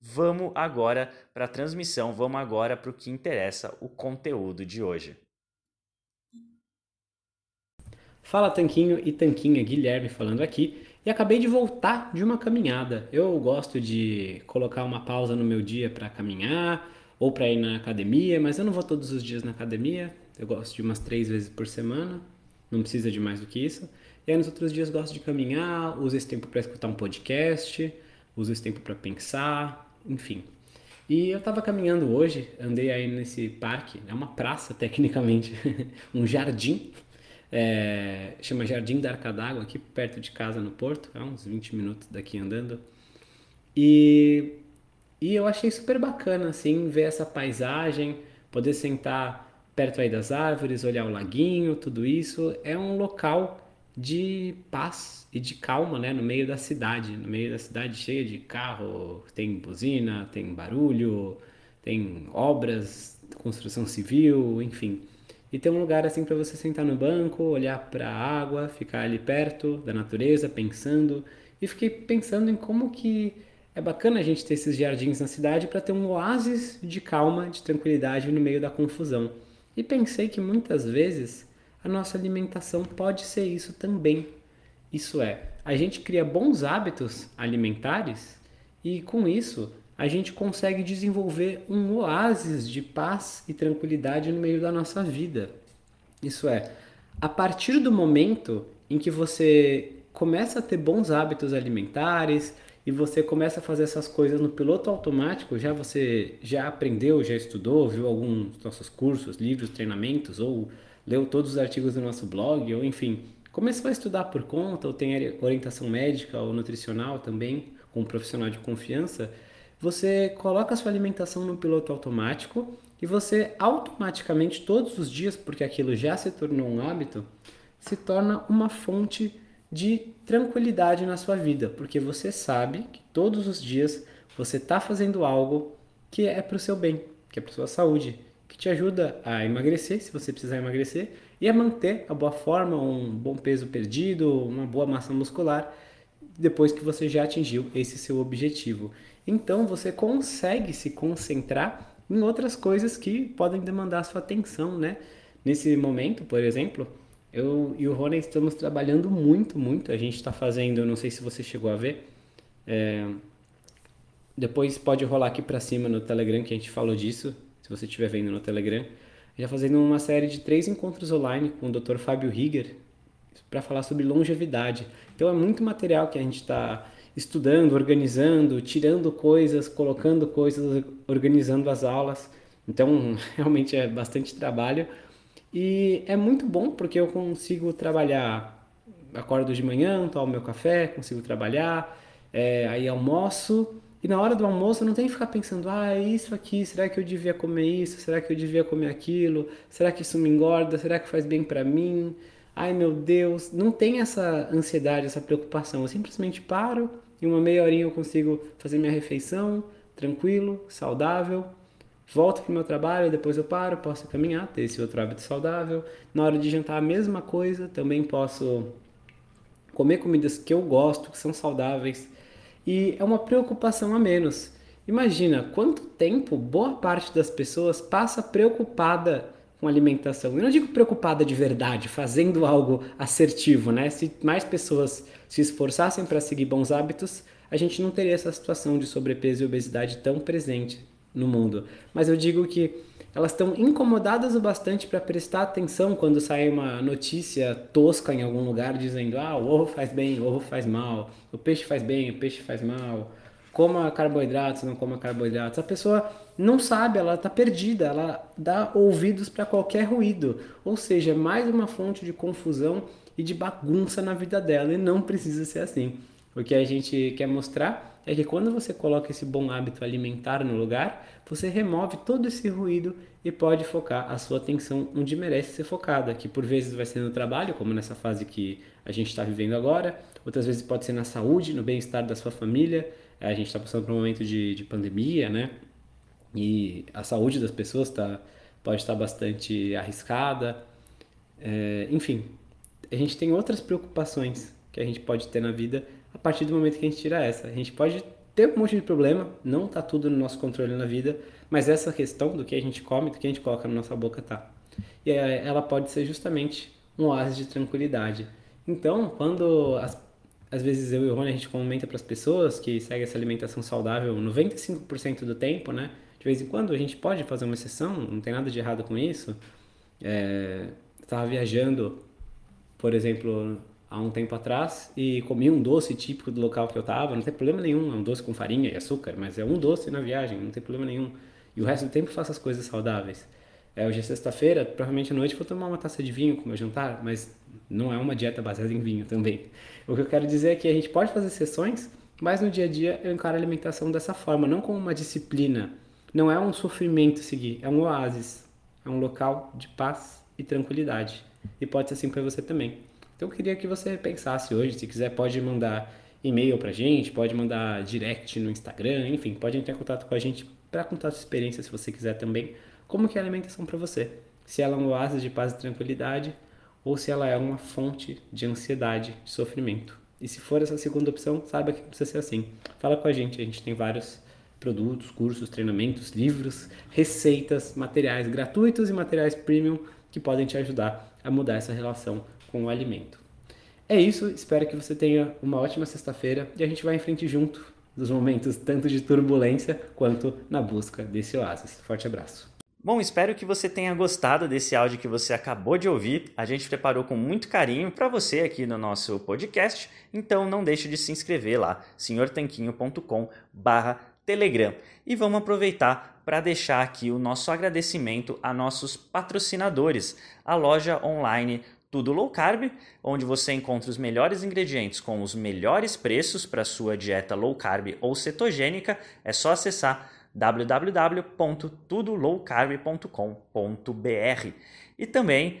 Vamos agora para a transmissão, vamos agora para o que interessa, o conteúdo de hoje. Fala Tanquinho e Tanquinha, Guilherme falando aqui. E acabei de voltar de uma caminhada. Eu gosto de colocar uma pausa no meu dia para caminhar ou para ir na academia, mas eu não vou todos os dias na academia. Eu gosto de umas três vezes por semana, não precisa de mais do que isso. E aí nos outros dias gosto de caminhar, uso esse tempo para escutar um podcast, uso esse tempo para pensar, enfim. E eu estava caminhando hoje, andei aí nesse parque, é uma praça tecnicamente, um jardim, é, chama Jardim da Arca d'Água, aqui perto de casa no Porto, é uns 20 minutos daqui andando. E, e eu achei super bacana, assim, ver essa paisagem, poder sentar perto aí das árvores, olhar o laguinho, tudo isso. É um local de paz e de calma, né, no meio da cidade, no meio da cidade cheia de carro, tem buzina, tem barulho, tem obras, construção civil, enfim. E tem um lugar assim para você sentar no banco, olhar para a água, ficar ali perto da natureza, pensando. E fiquei pensando em como que é bacana a gente ter esses jardins na cidade para ter um oásis de calma, de tranquilidade no meio da confusão. E pensei que muitas vezes a nossa alimentação pode ser isso também. Isso é, a gente cria bons hábitos alimentares e com isso a gente consegue desenvolver um oásis de paz e tranquilidade no meio da nossa vida. Isso é, a partir do momento em que você começa a ter bons hábitos alimentares e você começa a fazer essas coisas no piloto automático, já você já aprendeu, já estudou, viu alguns nossos cursos, livros, treinamentos ou leu todos os artigos do nosso blog, ou enfim, começou a estudar por conta, ou tem orientação médica ou nutricional também, com um profissional de confiança, você coloca a sua alimentação no piloto automático e você automaticamente, todos os dias, porque aquilo já se tornou um hábito, se torna uma fonte de tranquilidade na sua vida, porque você sabe que todos os dias você está fazendo algo que é para o seu bem, que é para sua saúde, que te ajuda a emagrecer, se você precisar emagrecer, e a manter a boa forma, um bom peso perdido, uma boa massa muscular, depois que você já atingiu esse seu objetivo. Então você consegue se concentrar em outras coisas que podem demandar sua atenção, né? Nesse momento, por exemplo, eu e o Rony estamos trabalhando muito, muito. A gente está fazendo, não sei se você chegou a ver, é... depois pode rolar aqui para cima no Telegram que a gente falou disso se você estiver vendo no Telegram, já fazendo uma série de três encontros online com o Dr. Fábio Rieger para falar sobre longevidade. Então é muito material que a gente está estudando, organizando, tirando coisas, colocando coisas, organizando as aulas. Então realmente é bastante trabalho e é muito bom porque eu consigo trabalhar, acordo de manhã, tomo meu café, consigo trabalhar é, aí almoço, e na hora do almoço não tem que ficar pensando, ah, é isso aqui, será que eu devia comer isso? Será que eu devia comer aquilo? Será que isso me engorda? Será que faz bem para mim? Ai meu Deus, não tem essa ansiedade, essa preocupação. Eu simplesmente paro e uma meia horinha eu consigo fazer minha refeição, tranquilo, saudável. Volto para o meu trabalho, depois eu paro, posso caminhar, ter esse outro hábito saudável. Na hora de jantar, a mesma coisa, também posso comer comidas que eu gosto, que são saudáveis e é uma preocupação a menos. Imagina quanto tempo boa parte das pessoas passa preocupada com alimentação. Eu não digo preocupada de verdade, fazendo algo assertivo, né? Se mais pessoas se esforçassem para seguir bons hábitos, a gente não teria essa situação de sobrepeso e obesidade tão presente no mundo. Mas eu digo que elas estão incomodadas o bastante para prestar atenção quando sai uma notícia tosca em algum lugar dizendo: ah, o ovo faz bem, o ovo faz mal, o peixe faz bem, o peixe faz mal, coma carboidratos, não coma carboidratos. A pessoa não sabe, ela está perdida, ela dá ouvidos para qualquer ruído. Ou seja, mais uma fonte de confusão e de bagunça na vida dela, e não precisa ser assim. O que a gente quer mostrar é que quando você coloca esse bom hábito alimentar no lugar, você remove todo esse ruído e pode focar a sua atenção onde merece ser focada, que por vezes vai ser no trabalho, como nessa fase que a gente está vivendo agora, outras vezes pode ser na saúde, no bem-estar da sua família. A gente está passando por um momento de, de pandemia, né? E a saúde das pessoas tá, pode estar bastante arriscada. É, enfim, a gente tem outras preocupações que a gente pode ter na vida partir do momento que a gente tira essa. A gente pode ter um monte de problema, não tá tudo no nosso controle na vida, mas essa questão do que a gente come, do que a gente coloca na nossa boca tá. E ela pode ser justamente um oásis de tranquilidade. Então, quando as, às vezes eu e o Rony a gente comenta para as pessoas que seguem essa alimentação saudável 95% do tempo, né? De vez em quando a gente pode fazer uma exceção, não tem nada de errado com isso. É, estava viajando, por exemplo, há um tempo atrás e comi um doce típico do local que eu estava, não tem problema nenhum, é um doce com farinha e açúcar, mas é um doce na viagem, não tem problema nenhum. E o resto do tempo faço as coisas saudáveis. É, hoje é sexta-feira, provavelmente à noite vou tomar uma taça de vinho com meu jantar, mas não é uma dieta baseada em vinho também. O que eu quero dizer é que a gente pode fazer sessões, mas no dia a dia eu encaro a alimentação dessa forma, não como uma disciplina. Não é um sofrimento seguir, é um oásis, é um local de paz e tranquilidade. E pode ser assim para você também. Então eu queria que você pensasse hoje, se quiser pode mandar e-mail pra gente, pode mandar direct no Instagram, enfim, pode entrar em contato com a gente para contar a sua experiência se você quiser também, como que é a alimentação para você. Se ela é um oásis de paz e tranquilidade ou se ela é uma fonte de ansiedade, de sofrimento. E se for essa segunda opção, saiba que precisa ser assim. Fala com a gente, a gente tem vários produtos, cursos, treinamentos, livros, receitas, materiais gratuitos e materiais premium que podem te ajudar a mudar essa relação com o alimento. É isso, espero que você tenha uma ótima sexta-feira e a gente vai em frente junto nos momentos tanto de turbulência quanto na busca desse oásis. Forte abraço. Bom, espero que você tenha gostado desse áudio que você acabou de ouvir. A gente preparou com muito carinho para você aqui no nosso podcast, então não deixe de se inscrever lá, senhortanquinho.com/telegram. E vamos aproveitar para deixar aqui o nosso agradecimento a nossos patrocinadores, a loja online tudo Low Carb, onde você encontra os melhores ingredientes com os melhores preços para sua dieta low carb ou cetogênica. É só acessar www.tudolowcarb.com.br. E também